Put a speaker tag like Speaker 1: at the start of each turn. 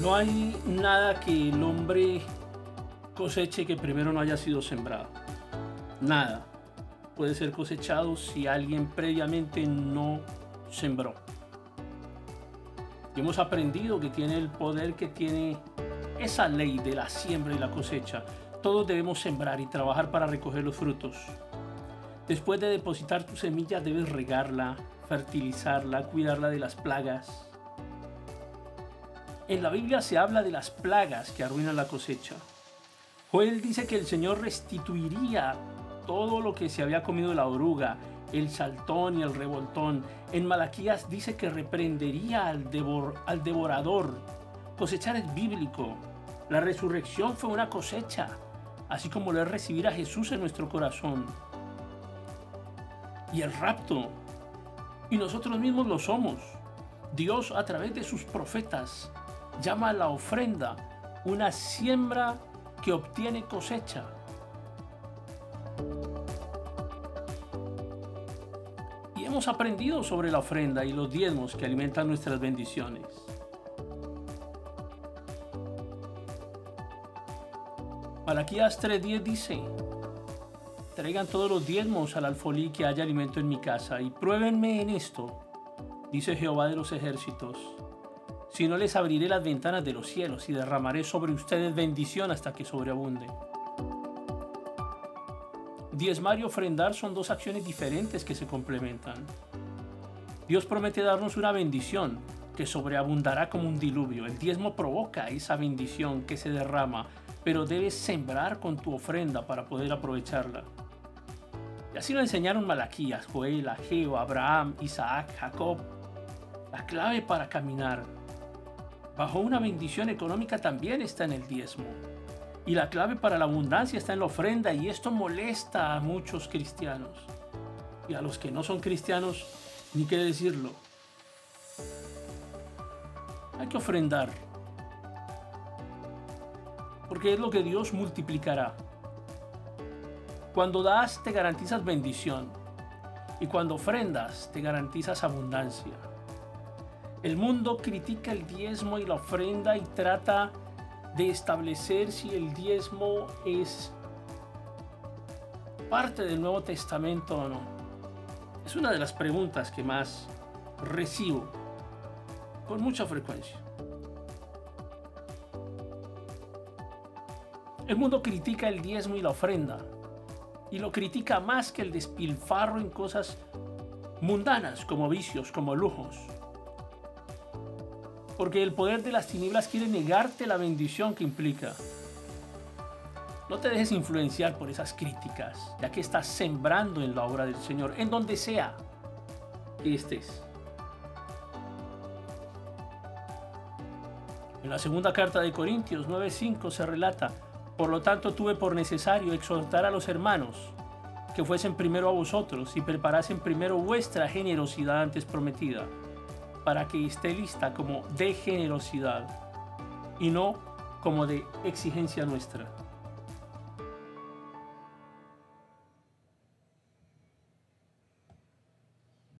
Speaker 1: No hay nada que el hombre coseche que primero no haya sido sembrado. Nada puede ser cosechado si alguien previamente no sembró. Y hemos aprendido que tiene el poder que tiene esa ley de la siembra y la cosecha. Todos debemos sembrar y trabajar para recoger los frutos. Después de depositar tu semilla debes regarla, fertilizarla, cuidarla de las plagas. En la Biblia se habla de las plagas que arruinan la cosecha. Joel dice que el Señor restituiría todo lo que se había comido la oruga, el saltón y el revoltón. En Malaquías dice que reprendería al, al devorador. Cosechar es bíblico. La resurrección fue una cosecha, así como lo es recibir a Jesús en nuestro corazón. Y el rapto. Y nosotros mismos lo somos. Dios a través de sus profetas llama la ofrenda una siembra que obtiene cosecha. Y hemos aprendido sobre la ofrenda y los diezmos que alimentan nuestras bendiciones. Malaquías 3:10 dice, traigan todos los diezmos al alfolí que haya alimento en mi casa y pruébenme en esto, dice Jehová de los ejércitos si no les abriré las ventanas de los cielos y derramaré sobre ustedes bendición hasta que sobreabunde. Diezmar y ofrendar son dos acciones diferentes que se complementan. Dios promete darnos una bendición que sobreabundará como un diluvio. El diezmo provoca esa bendición que se derrama, pero debes sembrar con tu ofrenda para poder aprovecharla. Y así lo enseñaron Malaquías, Joel, Ageo, Abraham, Isaac, Jacob. La clave para caminar bajo una bendición económica también está en el diezmo. Y la clave para la abundancia está en la ofrenda y esto molesta a muchos cristianos. Y a los que no son cristianos, ni qué decirlo. Hay que ofrendar. Porque es lo que Dios multiplicará. Cuando das te garantizas bendición. Y cuando ofrendas te garantizas abundancia. El mundo critica el diezmo y la ofrenda y trata de establecer si el diezmo es parte del Nuevo Testamento o no. Es una de las preguntas que más recibo con mucha frecuencia. El mundo critica el diezmo y la ofrenda y lo critica más que el despilfarro en cosas mundanas como vicios, como lujos porque el poder de las tinieblas quiere negarte la bendición que implica. No te dejes influenciar por esas críticas, ya que estás sembrando en la obra del Señor, en donde sea que estés. En la segunda carta de Corintios 9:5 se relata, por lo tanto tuve por necesario exhortar a los hermanos que fuesen primero a vosotros y preparasen primero vuestra generosidad antes prometida para que esté lista como de generosidad y no como de exigencia nuestra.